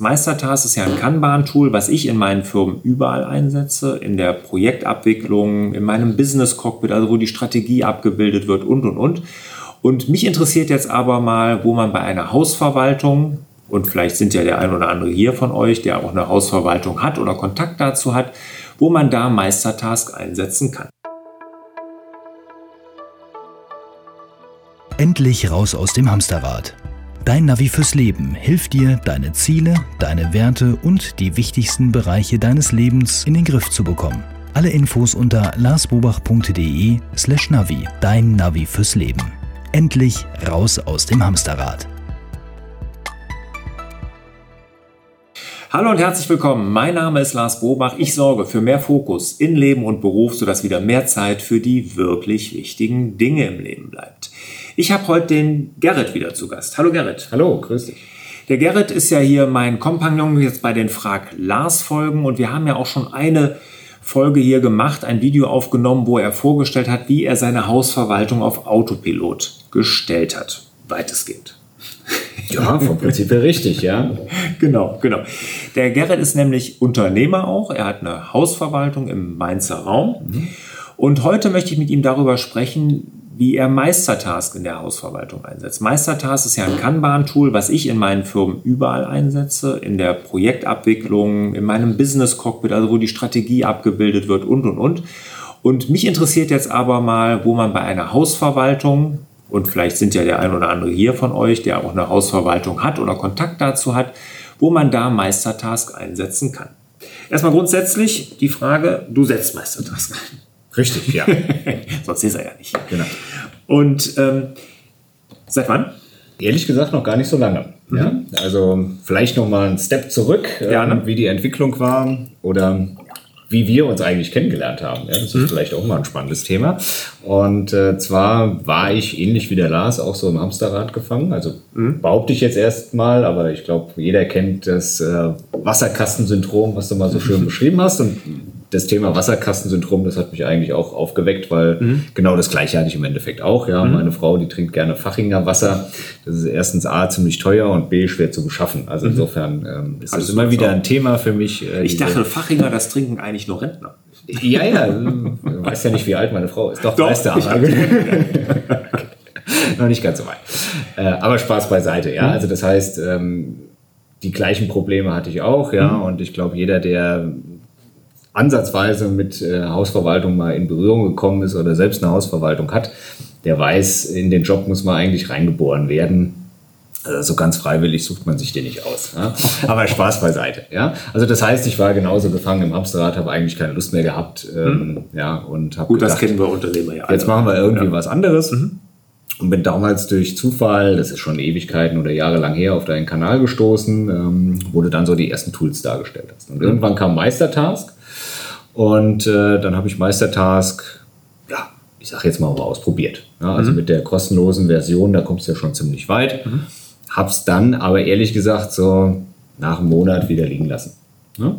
Meistertask ist ja ein Kanban-Tool, was ich in meinen Firmen überall einsetze, in der Projektabwicklung, in meinem Business-Cockpit, also wo die Strategie abgebildet wird und, und, und. Und mich interessiert jetzt aber mal, wo man bei einer Hausverwaltung, und vielleicht sind ja der ein oder andere hier von euch, der auch eine Hausverwaltung hat oder Kontakt dazu hat, wo man da Meistertask einsetzen kann. Endlich raus aus dem Hamsterrad. Dein Navi fürs Leben hilft dir, deine Ziele, deine Werte und die wichtigsten Bereiche deines Lebens in den Griff zu bekommen. Alle Infos unter larsbobach.de slash Navi. Dein Navi fürs Leben. Endlich raus aus dem Hamsterrad. Hallo und herzlich willkommen. Mein Name ist Lars Bobach. Ich sorge für mehr Fokus in Leben und Beruf, sodass wieder mehr Zeit für die wirklich wichtigen Dinge im Leben bleibt. Ich habe heute den Gerrit wieder zu Gast. Hallo Gerrit. Hallo, grüß dich. Der Gerrit ist ja hier mein Kompagnon jetzt bei den Frag Lars Folgen und wir haben ja auch schon eine Folge hier gemacht, ein Video aufgenommen, wo er vorgestellt hat, wie er seine Hausverwaltung auf Autopilot gestellt hat. Weitestgehend. Ja, vom Prinzip her richtig, ja. Genau, genau. Der Gerrit ist nämlich Unternehmer auch. Er hat eine Hausverwaltung im Mainzer Raum. Mhm. Und heute möchte ich mit ihm darüber sprechen, wie er Meistertask in der Hausverwaltung einsetzt. Meistertask ist ja ein Kanban-Tool, was ich in meinen Firmen überall einsetze, in der Projektabwicklung, in meinem Business-Cockpit, also wo die Strategie abgebildet wird und, und, und. Und mich interessiert jetzt aber mal, wo man bei einer Hausverwaltung, und vielleicht sind ja der ein oder andere hier von euch, der auch eine Hausverwaltung hat oder Kontakt dazu hat, wo man da Meistertask einsetzen kann. Erstmal grundsätzlich die Frage, du setzt Meistertask ein. Richtig, ja. Sonst ist er ja nicht. Genau. Und ähm, seit wann? Ehrlich gesagt noch gar nicht so lange. Mhm. Ja? Also vielleicht noch mal einen Step zurück, ja, ne? wie die Entwicklung war oder wie wir uns eigentlich kennengelernt haben. Ja, das ist mhm. vielleicht auch mal ein spannendes Thema. Und äh, zwar war ich ähnlich wie der Lars auch so im Hamsterrad gefangen. Also mhm. behaupte ich jetzt erstmal, aber ich glaube, jeder kennt das äh, Wasserkastensyndrom, was du mal so schön beschrieben hast. Und das Thema Wasserkastensyndrom, das hat mich eigentlich auch aufgeweckt, weil mhm. genau das Gleiche hatte ich im Endeffekt auch. Ja, mhm. meine Frau, die trinkt gerne Fachinger Wasser. Das ist erstens A, ziemlich teuer und B, schwer zu beschaffen. Also mhm. insofern ähm, ist das immer wieder ein Thema für mich. Äh, ich dachte, Fachinger, das trinken eigentlich nur Rentner. Ja, ja, du weißt ja nicht, wie alt meine Frau ist. Doch, Doch weißt du aber. Noch nicht ganz so weit. Äh, aber Spaß beiseite, ja. Mhm. Also das heißt, ähm, die gleichen Probleme hatte ich auch, ja. Mhm. Und ich glaube, jeder, der ansatzweise mit äh, Hausverwaltung mal in Berührung gekommen ist oder selbst eine Hausverwaltung hat, der weiß, in den Job muss man eigentlich reingeboren werden. Also so ganz freiwillig sucht man sich den nicht aus. Ja? Aber Spaß beiseite. Ja? Also das heißt, ich war genauso gefangen im Hamsterrad, habe eigentlich keine Lust mehr gehabt. Ähm, hm. ja, und Gut, gedacht, das kennen wir Unternehmer ja. Jetzt machen wir irgendwie ja. was anderes. Mhm. Und bin damals durch Zufall, das ist schon Ewigkeiten oder Jahre lang her, auf deinen Kanal gestoßen, ähm, wo du dann so die ersten Tools dargestellt hast. Und mhm. irgendwann kam Meistertask und äh, dann habe ich Meistertask, ja, ich sage jetzt mal, mal ausprobiert. Ja, also mhm. mit der kostenlosen Version, da kommst du ja schon ziemlich weit. Mhm. Hab's dann aber ehrlich gesagt so nach einem Monat wieder liegen lassen. Ja?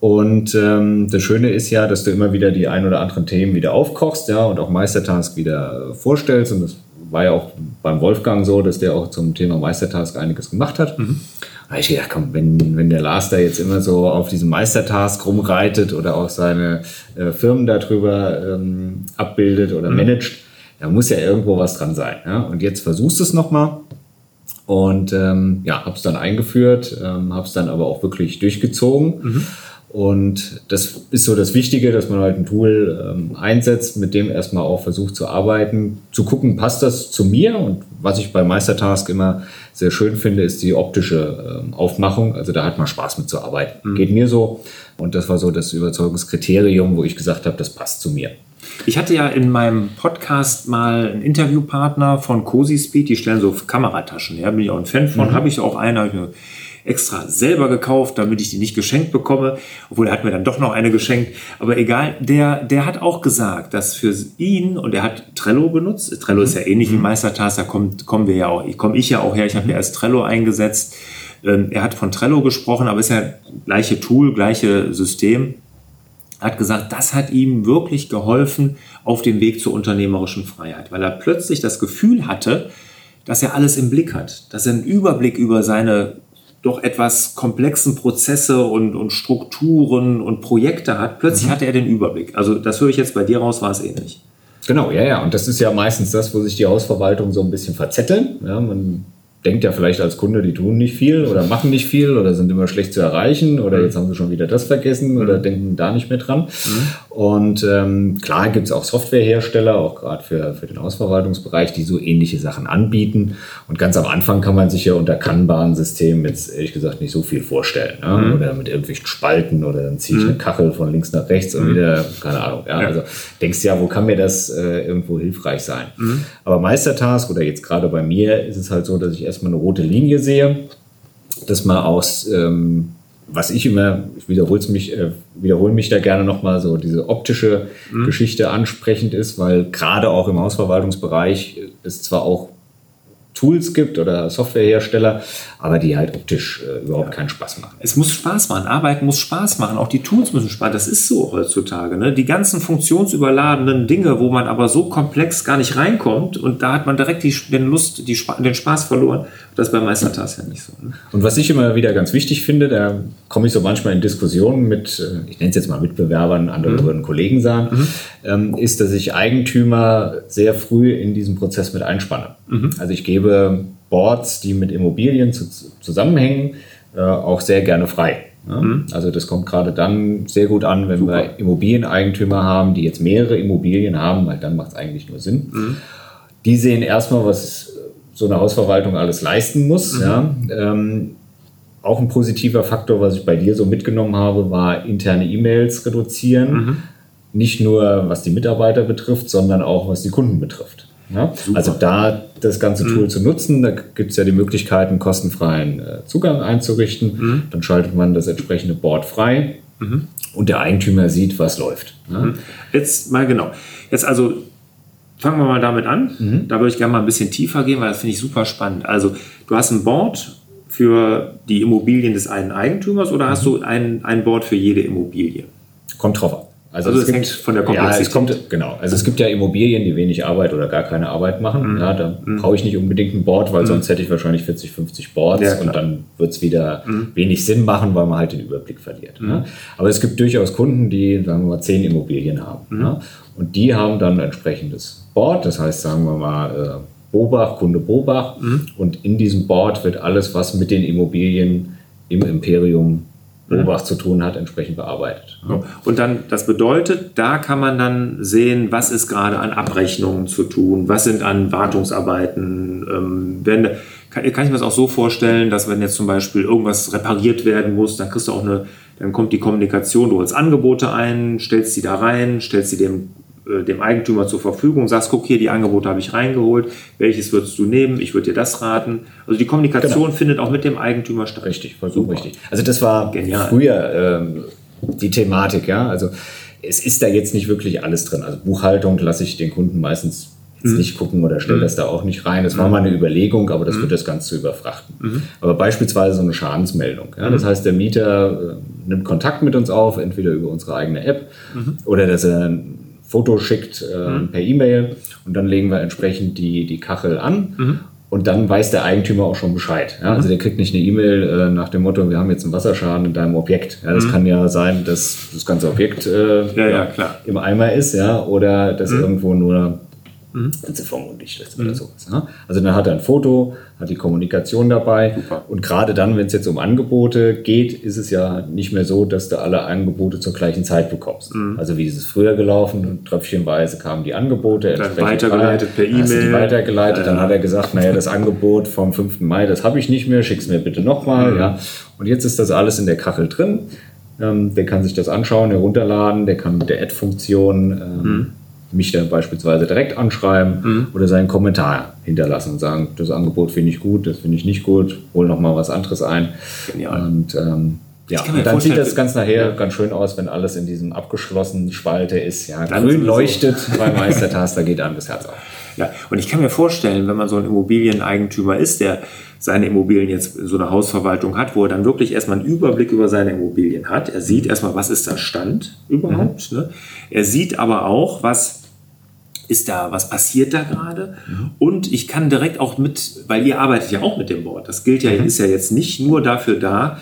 Und ähm, das Schöne ist ja, dass du immer wieder die ein oder anderen Themen wieder aufkochst, ja, und auch Meistertask wieder vorstellst. Und das war ja auch beim Wolfgang so, dass der auch zum Thema Meistertask einiges gemacht hat. Mhm habe ich gedacht, komm, wenn, wenn der Lars da jetzt immer so auf diesem Meistertask rumreitet oder auch seine äh, Firmen darüber ähm, abbildet oder mhm. managt, da muss ja irgendwo was dran sein. Ja? Und jetzt versuchst du es nochmal. Und ähm, ja, habe es dann eingeführt, ähm, habe es dann aber auch wirklich durchgezogen. Mhm. Und das ist so das Wichtige, dass man halt ein Tool ähm, einsetzt, mit dem erstmal auch versucht zu arbeiten, zu gucken, passt das zu mir? Und was ich bei Meistertask immer sehr schön finde, ist die optische ähm, Aufmachung. Also da hat man Spaß mit zu arbeiten. Mhm. Geht mir so. Und das war so das Überzeugungskriterium, wo ich gesagt habe, das passt zu mir. Ich hatte ja in meinem Podcast mal einen Interviewpartner von Cozy Speed, die stellen so Kamerataschen her, bin ich auch ein Fan von, mhm. habe ich auch eine, extra selber gekauft, damit ich die nicht geschenkt bekomme. Obwohl er hat mir dann doch noch eine geschenkt. Aber egal, der, der hat auch gesagt, dass für ihn, und er hat Trello benutzt. Trello ist ja ähnlich wie mhm. Meistertask, da kommt, kommen wir ja auch, ich komme ich ja auch her, ich habe mir erst Trello eingesetzt. Ähm, er hat von Trello gesprochen, aber ist ja gleiche Tool, gleiche System. Er hat gesagt, das hat ihm wirklich geholfen auf dem Weg zur unternehmerischen Freiheit, weil er plötzlich das Gefühl hatte, dass er alles im Blick hat, dass er einen Überblick über seine doch etwas komplexen Prozesse und, und Strukturen und Projekte hat, plötzlich mhm. hatte er den Überblick. Also das höre ich jetzt bei dir raus, war es ähnlich. Genau, ja, ja. Und das ist ja meistens das, wo sich die Hausverwaltung so ein bisschen verzetteln. Ja, man denkt ja vielleicht als Kunde, die tun nicht viel oder machen nicht viel oder sind immer schlecht zu erreichen oder mhm. jetzt haben sie schon wieder das vergessen mhm. oder denken da nicht mehr dran. Mhm. Und ähm, klar gibt es auch Softwarehersteller, auch gerade für, für den Hausverwaltungsbereich, die so ähnliche Sachen anbieten. Und ganz am Anfang kann man sich ja unter Kanban-Systemen jetzt ehrlich gesagt nicht so viel vorstellen. Ne? Mhm. Oder mit irgendwelchen Spalten oder dann ziehe ich mhm. eine Kachel von links nach rechts und mhm. wieder, keine Ahnung. Ja? ja. Also denkst ja, wo kann mir das äh, irgendwo hilfreich sein? Aber Meistertask oder jetzt gerade bei mir ist es halt so, dass ich erstmal eine rote Linie sehe, dass man aus, ähm, was ich immer, ich wiederhole mich, äh, wiederhole mich da gerne nochmal, so diese optische mhm. Geschichte ansprechend ist, weil gerade auch im Hausverwaltungsbereich ist zwar auch Tools gibt oder Softwarehersteller, aber die halt optisch äh, überhaupt ja. keinen Spaß machen. Es muss Spaß machen. Arbeiten muss Spaß machen. Auch die Tools müssen Spaß. Das ist so heutzutage. Ne? Die ganzen funktionsüberladenen Dinge, wo man aber so komplex gar nicht reinkommt und da hat man direkt die, den Lust, die, den Spaß verloren. Das ist bei Meistertask ja nicht so. Ne? Und was ich immer wieder ganz wichtig finde, da komme ich so manchmal in Diskussionen mit, äh, ich nenne es jetzt mal Mitbewerbern, anderen mhm. Kollegen sagen, mhm. ähm, ist, dass ich Eigentümer sehr früh in diesen Prozess mit einspanne. Mhm. Also ich gebe Boards, die mit Immobilien zu, zusammenhängen, äh, auch sehr gerne frei. Ja? Mhm. Also das kommt gerade dann sehr gut an, wenn Super. wir Immobilieneigentümer haben, die jetzt mehrere Immobilien haben, weil dann macht es eigentlich nur Sinn. Mhm. Die sehen erstmal, was so eine Hausverwaltung alles leisten muss. Mhm. Ja? Ähm, auch ein positiver Faktor, was ich bei dir so mitgenommen habe, war interne E-Mails reduzieren. Mhm. Nicht nur was die Mitarbeiter betrifft, sondern auch was die Kunden betrifft. Ja? Also da das ganze Tool mhm. zu nutzen, da gibt es ja die Möglichkeit, einen kostenfreien äh, Zugang einzurichten. Mhm. Dann schaltet man das entsprechende Board frei mhm. und der Eigentümer sieht, was läuft. Ja? Mhm. Jetzt mal genau. Jetzt also fangen wir mal damit an. Mhm. Da würde ich gerne mal ein bisschen tiefer gehen, weil das finde ich super spannend. Also du hast ein Board für die Immobilien des einen Eigentümers oder hast du ein, ein Board für jede Immobilie? Kommt drauf an. Also, also es, es hängt von der Komplexität. Ja, es kommt, genau. Also es gibt ja Immobilien, die wenig Arbeit oder gar keine Arbeit machen. Mhm. Ja, da mhm. brauche ich nicht unbedingt ein Board, weil mhm. sonst hätte ich wahrscheinlich 40, 50 Boards ja, und dann wird es wieder mhm. wenig Sinn machen, weil man halt den Überblick verliert. Mhm. Aber es gibt durchaus Kunden, die, sagen wir mal, zehn Immobilien haben. Ja. Und die haben dann ein entsprechendes Board, das heißt, sagen wir mal, äh, Bobach, Kunde Bobach. Und in diesem Board wird alles, was mit den Immobilien im Imperium Beobacht zu tun hat, entsprechend bearbeitet. Und dann, das bedeutet, da kann man dann sehen, was ist gerade an Abrechnungen zu tun, was sind an Wartungsarbeiten. Ähm, wenn, kann, kann ich mir das auch so vorstellen, dass wenn jetzt zum Beispiel irgendwas repariert werden muss, dann kriegst du auch eine, dann kommt die Kommunikation, du holst Angebote ein, stellst sie da rein, stellst sie dem dem Eigentümer zur Verfügung, sagst, guck hier, die Angebote habe ich reingeholt, welches würdest du nehmen, ich würde dir das raten. Also die Kommunikation genau. findet auch mit dem Eigentümer statt. Richtig, vollkommen richtig. Also das war Genial. früher ähm, die Thematik, ja. Also es ist da jetzt nicht wirklich alles drin. Also Buchhaltung lasse ich den Kunden meistens jetzt mhm. nicht gucken oder stelle mhm. das da auch nicht rein. Das war mhm. mal eine Überlegung, aber das mhm. wird das Ganze überfrachten. Mhm. Aber beispielsweise so eine Schadensmeldung. Ja, das mhm. heißt, der Mieter äh, nimmt Kontakt mit uns auf, entweder über unsere eigene App oder dass er Foto schickt äh, mhm. per E-Mail und dann legen wir entsprechend die, die Kachel an. Mhm. Und dann weiß der Eigentümer auch schon Bescheid. Ja? Also der kriegt nicht eine E-Mail äh, nach dem Motto, wir haben jetzt einen Wasserschaden in deinem Objekt. Ja, das mhm. kann ja sein, dass das ganze Objekt äh, ja, ja, im Eimer ist, ja, oder dass mhm. irgendwo nur mhm. Zifferung undicht ist oder mhm. sowas. Ne? Also dann hat er ein Foto, hat die Kommunikation dabei. Super. Und gerade dann, wenn es jetzt um Angebote geht, ist es ja nicht mehr so, dass du alle Angebote zur gleichen Zeit bekommst. Mhm. Also wie ist es früher gelaufen und tröpfchenweise kamen die Angebote. Dann weitergeleitet per E-Mail. weitergeleitet. Ja. Dann hat er gesagt, naja, das Angebot vom 5. Mai, das habe ich nicht mehr, schick es mir bitte nochmal. Mhm. Ja. Und jetzt ist das alles in der Kachel drin. Ähm, der kann sich das anschauen, herunterladen, der kann mit der Add-Funktion ähm, mhm mich dann beispielsweise direkt anschreiben mhm. oder seinen Kommentar hinterlassen und sagen, das Angebot finde ich gut, das finde ich nicht gut, hol noch mal was anderes ein. Genial. Und ähm, ja, und dann sieht das ganz nachher ja. ganz schön aus, wenn alles in diesem abgeschlossenen Spalte ist. Ja, dann grün leuchtet beim Meistertaster, geht einem das Herz auf. Ja, und ich kann mir vorstellen, wenn man so ein Immobilieneigentümer ist, der seine Immobilien jetzt so eine Hausverwaltung hat, wo er dann wirklich erstmal einen Überblick über seine Immobilien hat. Er sieht erstmal, was ist der Stand überhaupt. Mhm. Ne? Er sieht aber auch, was ist da, was passiert da gerade? Mhm. Und ich kann direkt auch mit, weil ihr arbeitet ja auch mit dem Board. Das gilt ja, mhm. ist ja jetzt nicht nur dafür da,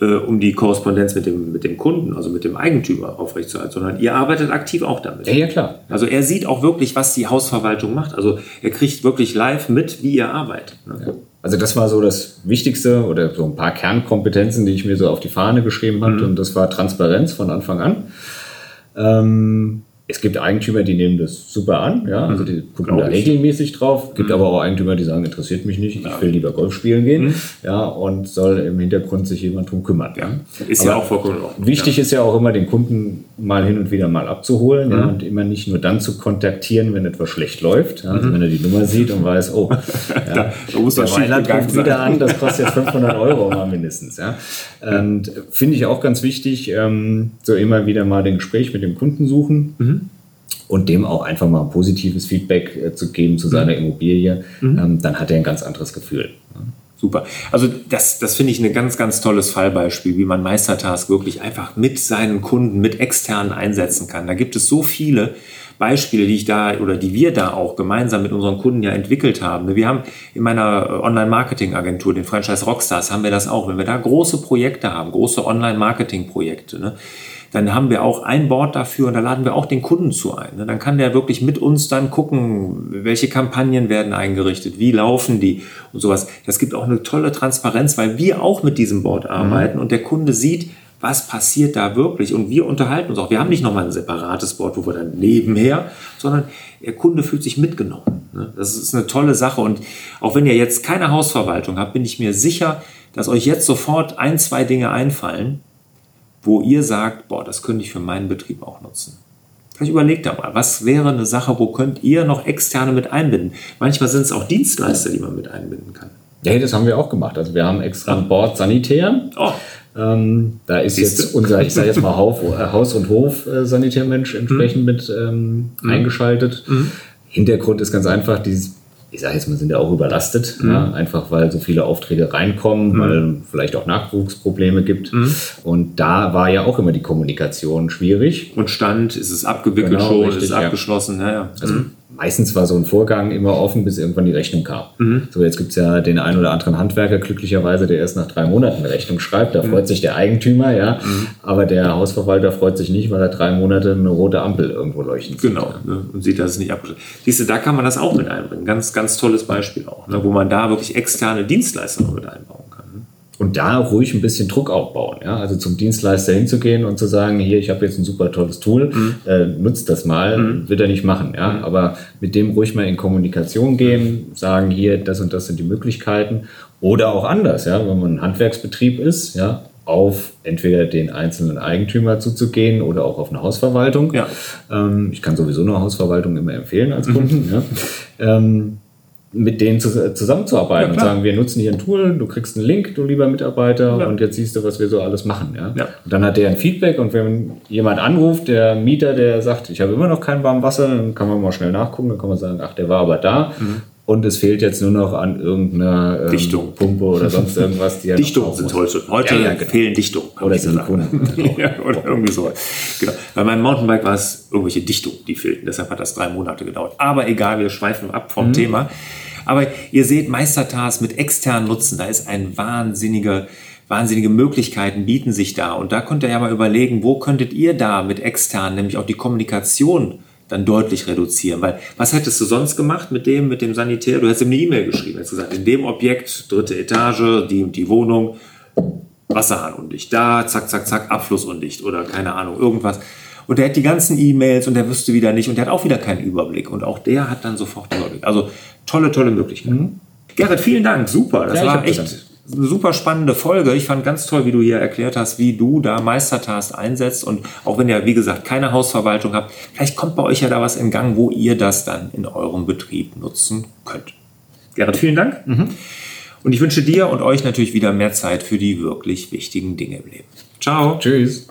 äh, um die Korrespondenz mit dem, mit dem Kunden, also mit dem Eigentümer aufrechtzuerhalten, sondern ihr arbeitet aktiv auch damit. Ja, ja, klar. Also er sieht auch wirklich, was die Hausverwaltung macht. Also er kriegt wirklich live mit, wie ihr arbeitet. Ne? Ja. Also das war so das Wichtigste oder so ein paar Kernkompetenzen, die ich mir so auf die Fahne geschrieben habe. Mhm. Und das war Transparenz von Anfang an. Ähm, es gibt Eigentümer, die nehmen das super an, ja, also die gucken da regelmäßig drauf. Es gibt mhm. aber auch Eigentümer, die sagen, interessiert mich nicht, ich will lieber Golf spielen gehen, mhm. ja, und soll im Hintergrund sich jemand drum kümmern. Ja. Ist aber ja auch vollkommen Wichtig ja. ist ja auch immer, den Kunden mal hin und wieder mal abzuholen, mhm. ja, und immer nicht nur dann zu kontaktieren, wenn etwas schlecht läuft, ja, also mhm. wenn er die Nummer sieht und weiß, oh, ja, da, da muss der Weiland ruft wieder an, das kostet jetzt 500 Euro mal mindestens, ja. Und finde ich auch ganz wichtig, ähm, so immer wieder mal den Gespräch mit dem Kunden suchen. Mhm und dem auch einfach mal ein positives Feedback äh, zu geben zu seiner mhm. Immobilie, mhm. ähm, dann hat er ein ganz anderes Gefühl. Super. Also das, das finde ich ein ganz, ganz tolles Fallbeispiel, wie man Meistertask wirklich einfach mit seinen Kunden, mit externen einsetzen kann. Da gibt es so viele Beispiele, die ich da oder die wir da auch gemeinsam mit unseren Kunden ja entwickelt haben. Wir haben in meiner Online-Marketing-Agentur, den Franchise Rockstars, haben wir das auch. Wenn wir da große Projekte haben, große Online-Marketing-Projekte, ne, dann haben wir auch ein Board dafür und da laden wir auch den Kunden zu ein. Ne? Dann kann der wirklich mit uns dann gucken, welche Kampagnen werden eingerichtet, wie laufen die und sowas. Das gibt auch eine tolle Transparenz, weil wir auch mit diesem Board mhm. arbeiten mhm. und der Kunde sieht, was passiert da wirklich? Und wir unterhalten uns auch. Wir haben nicht nochmal ein separates Board, wo wir dann nebenher, sondern der Kunde fühlt sich mitgenommen. Ne? Das ist eine tolle Sache. Und auch wenn ihr jetzt keine Hausverwaltung habt, bin ich mir sicher, dass euch jetzt sofort ein, zwei Dinge einfallen, wo ihr sagt, boah, das könnte ich für meinen Betrieb auch nutzen. Vielleicht überlegt da mal, was wäre eine Sache, wo könnt ihr noch externe mit einbinden? Manchmal sind es auch Dienstleister, die man mit einbinden kann. Ja, das haben wir auch gemacht. Also wir haben extra ein Board Sanitär. Oh. Ähm, da ist Siehste? jetzt unser, ich sage jetzt mal äh, Haus- und Hof-Sanitärmensch entsprechend mhm. mit ähm, mhm. eingeschaltet. Mhm. Hintergrund ist ganz einfach, dieses ich sage jetzt mal, sind ja auch überlastet, mhm. ja, einfach weil so viele Aufträge reinkommen, mhm. weil vielleicht auch Nachwuchsprobleme gibt. Mhm. Und da war ja auch immer die Kommunikation schwierig. Und stand, ist es abgewickelt genau, schon, richtig, ist es abgeschlossen. Ja. Ja, Also mhm meistens war so ein Vorgang immer offen, bis irgendwann die Rechnung kam. Mhm. So, jetzt gibt es ja den einen oder anderen Handwerker glücklicherweise, der erst nach drei Monaten eine Rechnung schreibt. Da mhm. freut sich der Eigentümer, ja. Mhm. Aber der Hausverwalter freut sich nicht, weil er drei Monate eine rote Ampel irgendwo leuchten sieht. Genau, ne? und sieht, dass es nicht abgeschlossen ist. Siehst du, da kann man das auch mit einbringen. Ganz, ganz tolles Beispiel auch, ne? wo man da wirklich externe Dienstleister mit einbauen kann und da ruhig ein bisschen Druck aufbauen. Ja? Also zum Dienstleister hinzugehen und zu sagen, hier, ich habe jetzt ein super tolles Tool, mhm. äh, nutzt das mal, mhm. wird er nicht machen. Ja? Mhm. Aber mit dem ruhig mal in Kommunikation gehen, sagen, hier, das und das sind die Möglichkeiten. Oder auch anders, ja, wenn man ein Handwerksbetrieb ist, ja, auf entweder den einzelnen Eigentümer zuzugehen oder auch auf eine Hausverwaltung. Ja. Ähm, ich kann sowieso eine Hausverwaltung immer empfehlen als Kunden. Mhm. Ja. Ähm, mit denen zusammenzuarbeiten ja, und sagen, wir nutzen hier ein Tool, du kriegst einen Link, du lieber Mitarbeiter, ja. und jetzt siehst du, was wir so alles machen. Ja? ja? Und dann hat der ein Feedback und wenn jemand anruft, der Mieter, der sagt, ich habe immer noch kein warmes Wasser, dann kann man mal schnell nachgucken, dann kann man sagen, ach, der war aber da. Mhm. Und es fehlt jetzt nur noch an irgendeiner ähm, Dichtung. Pumpe oder sonst irgendwas. Die Dichtungen sind heute. Heute ja, ja, genau. fehlen Dichtungen. Oder Silikone. ja, oder irgendwie so. Genau. Bei meinem Mountainbike war es irgendwelche Dichtungen, die fehlten. Deshalb hat das drei Monate gedauert. Aber egal, wir schweifen ab vom mhm. Thema. Aber ihr seht, Meistertas mit externen Nutzen, da ist ein wahnsinniger wahnsinnige Möglichkeiten bieten sich da. Und da könnt ihr ja mal überlegen, wo könntet ihr da mit externen, nämlich auch die Kommunikation dann deutlich reduzieren. Weil was hättest du sonst gemacht mit dem, mit dem Sanitär? Du hättest ihm eine E-Mail geschrieben, hättest gesagt, in dem Objekt, dritte Etage, die und die Wohnung, Wasserhahn undicht, da, zack, zack, zack, Abfluss undicht oder keine Ahnung, irgendwas. Und der hat die ganzen E-Mails und der wüsste wieder nicht und der hat auch wieder keinen Überblick. Und auch der hat dann sofort Überblick. Also tolle, tolle Möglichkeiten. Mhm. Gerrit, vielen Dank. Super. Das ja, war echt eine super spannende Folge. Ich fand ganz toll, wie du hier erklärt hast, wie du da Meistertask einsetzt. Und auch wenn ihr, wie gesagt, keine Hausverwaltung habt, vielleicht kommt bei euch ja da was in Gang, wo ihr das dann in eurem Betrieb nutzen könnt. Gerrit, vielen Dank. Mhm. Und ich wünsche dir und euch natürlich wieder mehr Zeit für die wirklich wichtigen Dinge im Leben. Ciao. Tschüss.